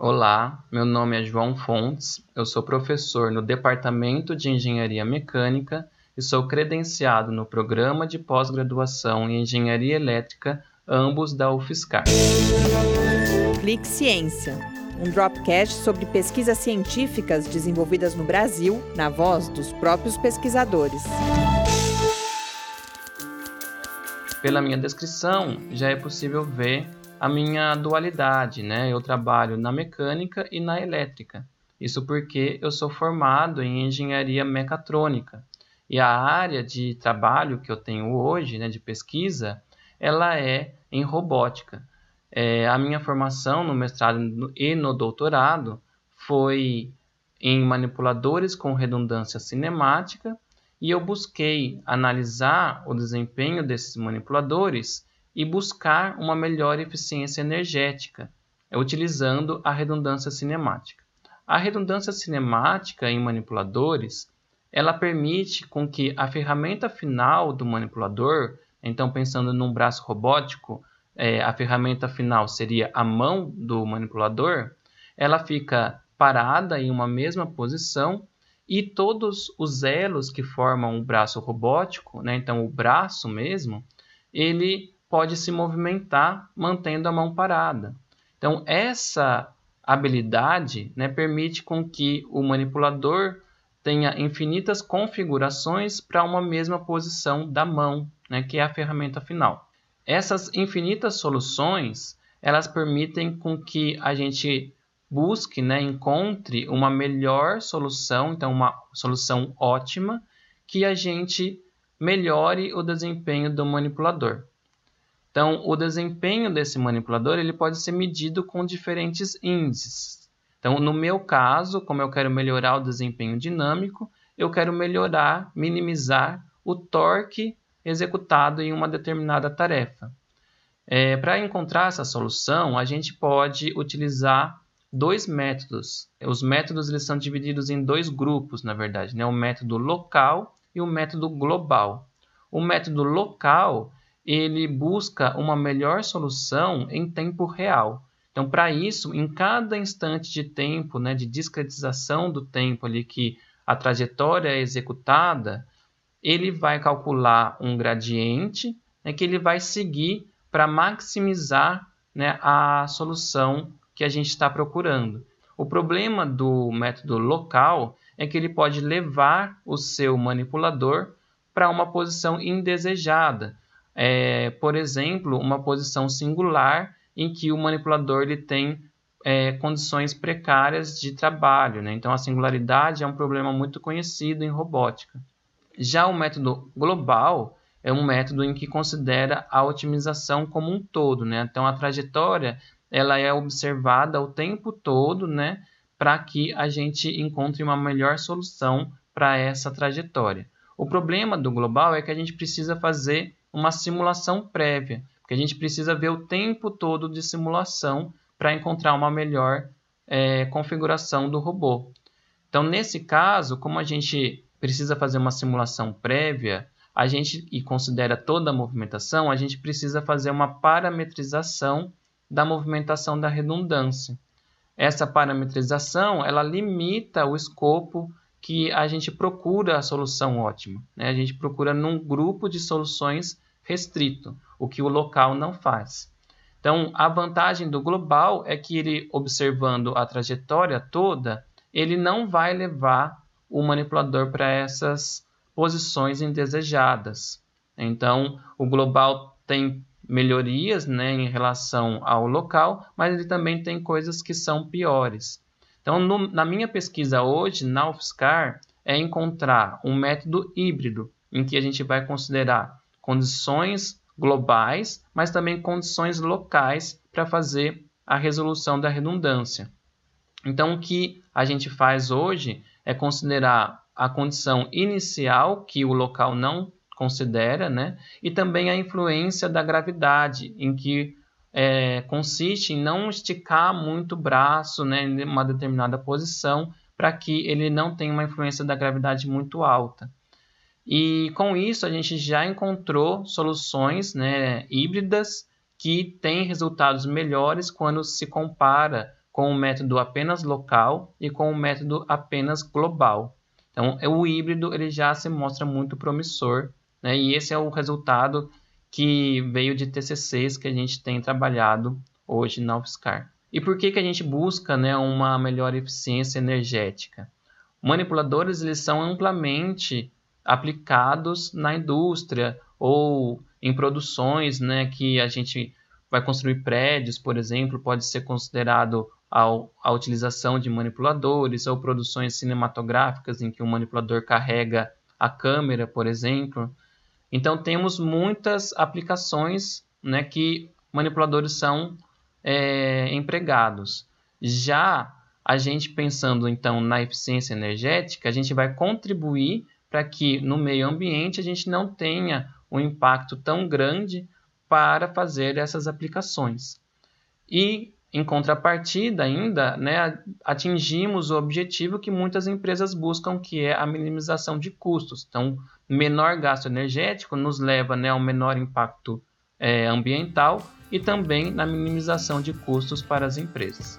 Olá, meu nome é João Fontes, eu sou professor no Departamento de Engenharia Mecânica e sou credenciado no Programa de Pós-Graduação em Engenharia Elétrica, ambos da UFSCar. Clique Ciência, um dropcast sobre pesquisas científicas desenvolvidas no Brasil, na voz dos próprios pesquisadores. Pela minha descrição, já é possível ver a minha dualidade, né? Eu trabalho na mecânica e na elétrica. Isso porque eu sou formado em engenharia mecatrônica. E a área de trabalho que eu tenho hoje, né, de pesquisa, ela é em robótica. É, a minha formação no mestrado e no doutorado foi em manipuladores com redundância cinemática e eu busquei analisar o desempenho desses manipuladores e buscar uma melhor eficiência energética, utilizando a redundância cinemática. A redundância cinemática em manipuladores, ela permite com que a ferramenta final do manipulador, então pensando num braço robótico, é, a ferramenta final seria a mão do manipulador, ela fica parada em uma mesma posição e todos os elos que formam o braço robótico, né, então o braço mesmo, ele pode se movimentar mantendo a mão parada. Então essa habilidade né, permite com que o manipulador tenha infinitas configurações para uma mesma posição da mão, né, que é a ferramenta final. Essas infinitas soluções elas permitem com que a gente busque, né, encontre uma melhor solução, então uma solução ótima, que a gente melhore o desempenho do manipulador. Então, o desempenho desse manipulador ele pode ser medido com diferentes índices. Então, no meu caso, como eu quero melhorar o desempenho dinâmico, eu quero melhorar, minimizar o torque executado em uma determinada tarefa. É, Para encontrar essa solução, a gente pode utilizar dois métodos. Os métodos eles são divididos em dois grupos, na verdade, né? o método local e o método global. O método local ele busca uma melhor solução em tempo real. Então, para isso, em cada instante de tempo, né, de discretização do tempo ali que a trajetória é executada, ele vai calcular um gradiente né, que ele vai seguir para maximizar né, a solução que a gente está procurando. O problema do método local é que ele pode levar o seu manipulador para uma posição indesejada. É, por exemplo, uma posição singular em que o manipulador ele tem é, condições precárias de trabalho. Né? Então, a singularidade é um problema muito conhecido em robótica. Já o método global é um método em que considera a otimização como um todo. Né? Então, a trajetória ela é observada o tempo todo, né, para que a gente encontre uma melhor solução para essa trajetória. O problema do global é que a gente precisa fazer uma simulação prévia, porque a gente precisa ver o tempo todo de simulação para encontrar uma melhor é, configuração do robô. Então, nesse caso, como a gente precisa fazer uma simulação prévia, a gente e considera toda a movimentação, a gente precisa fazer uma parametrização da movimentação da redundância. Essa parametrização ela limita o escopo que a gente procura a solução ótima. Né? A gente procura num grupo de soluções restrito, o que o local não faz. Então, a vantagem do global é que ele, observando a trajetória toda, ele não vai levar o manipulador para essas posições indesejadas. Então, o global tem melhorias né, em relação ao local, mas ele também tem coisas que são piores. Então, no, na minha pesquisa hoje, na UFSCar, é encontrar um método híbrido, em que a gente vai considerar condições globais, mas também condições locais para fazer a resolução da redundância. Então, o que a gente faz hoje é considerar a condição inicial que o local não considera, né? E também a influência da gravidade, em que é, consiste em não esticar muito o braço né, em uma determinada posição para que ele não tenha uma influência da gravidade muito alta. E com isso a gente já encontrou soluções né, híbridas que têm resultados melhores quando se compara com o método apenas local e com o método apenas global. Então, o híbrido ele já se mostra muito promissor, né? e esse é o resultado que veio de TCCs que a gente tem trabalhado hoje na UFSCar. E por que, que a gente busca né, uma melhor eficiência energética? Manipuladores eles são amplamente aplicados na indústria ou em produções né, que a gente vai construir prédios, por exemplo, pode ser considerado a, utilização de manipuladores ou produções cinematográficas em que o manipulador carrega a câmera, por exemplo. Então temos muitas aplicações né, que manipuladores são é, empregados. Já a gente pensando então na eficiência energética, a gente vai contribuir para que no meio ambiente a gente não tenha um impacto tão grande para fazer essas aplicações. E em contrapartida, ainda, né, atingimos o objetivo que muitas empresas buscam, que é a minimização de custos. Então, menor gasto energético nos leva né, ao menor impacto é, ambiental e também na minimização de custos para as empresas.